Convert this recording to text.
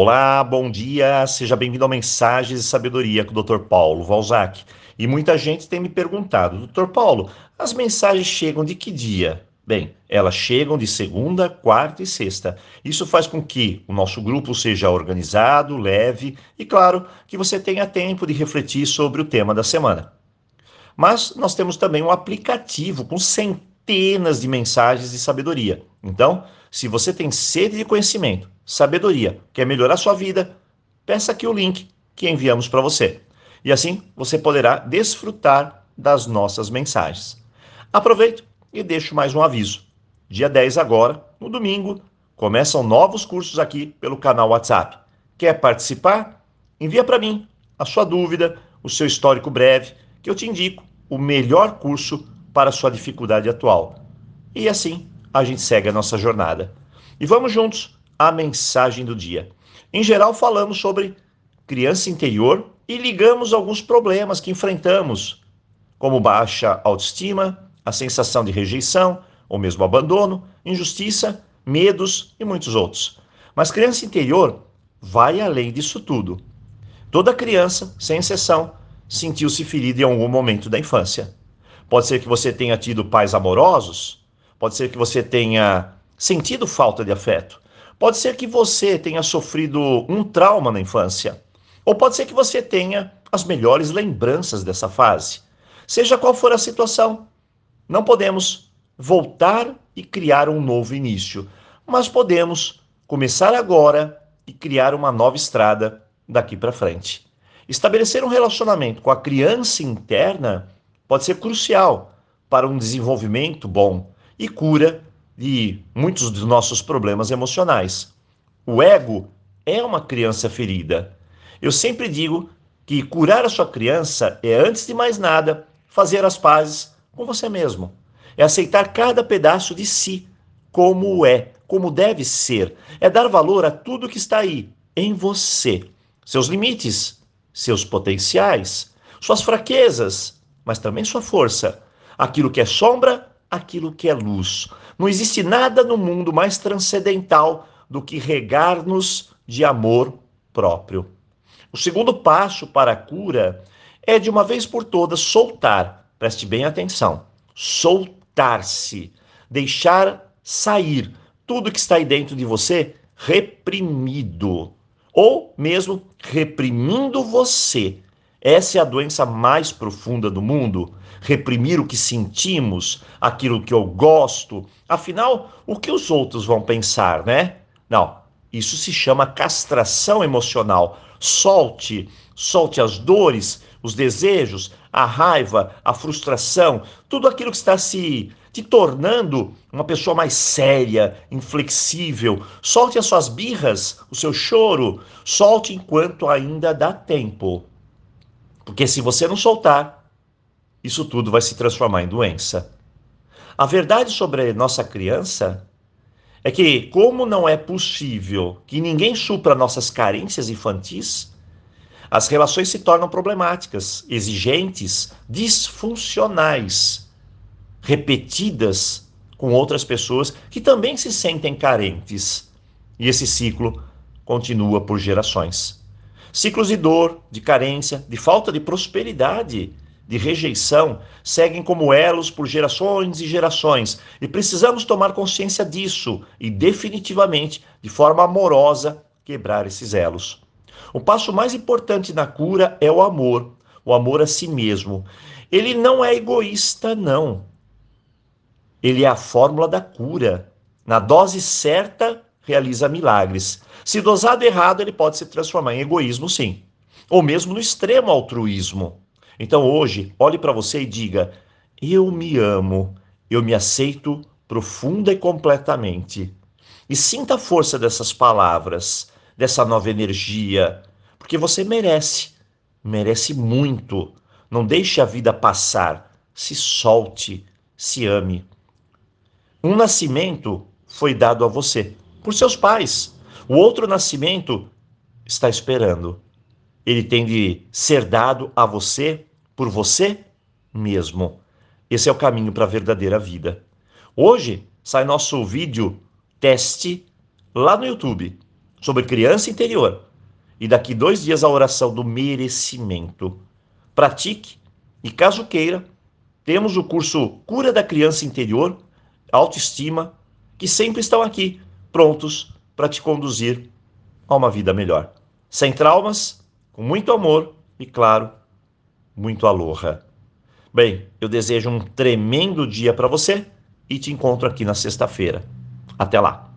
Olá, bom dia, seja bem-vindo ao Mensagens de Sabedoria com o Dr. Paulo Valzac. E muita gente tem me perguntado, Dr. Paulo, as mensagens chegam de que dia? Bem, elas chegam de segunda, quarta e sexta. Isso faz com que o nosso grupo seja organizado, leve e, claro, que você tenha tempo de refletir sobre o tema da semana. Mas nós temos também um aplicativo com centenas de mensagens de sabedoria. Então, se você tem sede de conhecimento, sabedoria, quer melhorar sua vida, peça aqui o link que enviamos para você. E assim você poderá desfrutar das nossas mensagens. Aproveito e deixo mais um aviso. Dia 10 agora, no domingo, começam novos cursos aqui pelo canal WhatsApp. Quer participar? Envia para mim a sua dúvida, o seu histórico breve, que eu te indico o melhor curso para sua dificuldade atual. E assim a gente segue a nossa jornada. E vamos juntos à mensagem do dia. Em geral, falamos sobre criança interior e ligamos alguns problemas que enfrentamos, como baixa autoestima, a sensação de rejeição ou mesmo abandono, injustiça, medos e muitos outros. Mas criança interior vai além disso tudo. Toda criança, sem exceção, sentiu-se ferida em algum momento da infância. Pode ser que você tenha tido pais amorosos, pode ser que você tenha sentido falta de afeto, pode ser que você tenha sofrido um trauma na infância, ou pode ser que você tenha as melhores lembranças dessa fase. Seja qual for a situação, não podemos voltar e criar um novo início, mas podemos começar agora e criar uma nova estrada daqui para frente. Estabelecer um relacionamento com a criança interna pode ser crucial para um desenvolvimento bom e cura de muitos dos nossos problemas emocionais. O ego é uma criança ferida. Eu sempre digo que curar a sua criança é, antes de mais nada, fazer as pazes com você mesmo. É aceitar cada pedaço de si como é, como deve ser. É dar valor a tudo que está aí, em você. Seus limites, seus potenciais, suas fraquezas, mas também sua força. Aquilo que é sombra, aquilo que é luz. Não existe nada no mundo mais transcendental do que regar-nos de amor próprio. O segundo passo para a cura é, de uma vez por todas, soltar. Preste bem atenção. Soltar-se. Deixar sair tudo que está aí dentro de você reprimido ou mesmo reprimindo você. Essa é a doença mais profunda do mundo. Reprimir o que sentimos, aquilo que eu gosto. Afinal, o que os outros vão pensar, né? Não, isso se chama castração emocional. Solte, solte as dores, os desejos, a raiva, a frustração, tudo aquilo que está se te tornando uma pessoa mais séria, inflexível. Solte as suas birras, o seu choro, solte enquanto ainda dá tempo. Porque se você não soltar, isso tudo vai se transformar em doença. A verdade sobre nossa criança é que, como não é possível que ninguém supra nossas carências infantis, as relações se tornam problemáticas, exigentes, disfuncionais repetidas com outras pessoas que também se sentem carentes. E esse ciclo continua por gerações. Ciclos de dor, de carência, de falta de prosperidade, de rejeição, seguem como elos por gerações e gerações, e precisamos tomar consciência disso e definitivamente, de forma amorosa, quebrar esses elos. O passo mais importante na cura é o amor, o amor a si mesmo. Ele não é egoísta, não ele é a fórmula da cura. Na dose certa, realiza milagres. Se dosado errado, ele pode se transformar em egoísmo, sim. Ou mesmo no extremo altruísmo. Então hoje, olhe para você e diga: Eu me amo, eu me aceito profunda e completamente. E sinta a força dessas palavras, dessa nova energia, porque você merece, merece muito. Não deixe a vida passar, se solte, se ame. Um nascimento foi dado a você por seus pais. O outro nascimento está esperando. Ele tem de ser dado a você por você mesmo. Esse é o caminho para a verdadeira vida. Hoje sai nosso vídeo teste lá no YouTube. sobre criança interior. E daqui dois dias a oração do merecimento. Pratique e, caso queira, temos o curso Cura da Criança Interior, Autoestima, que sempre estão aqui, prontos para te conduzir a uma vida melhor. Sem traumas, com muito amor e, claro, muito aloha. Bem, eu desejo um tremendo dia para você e te encontro aqui na sexta-feira. Até lá!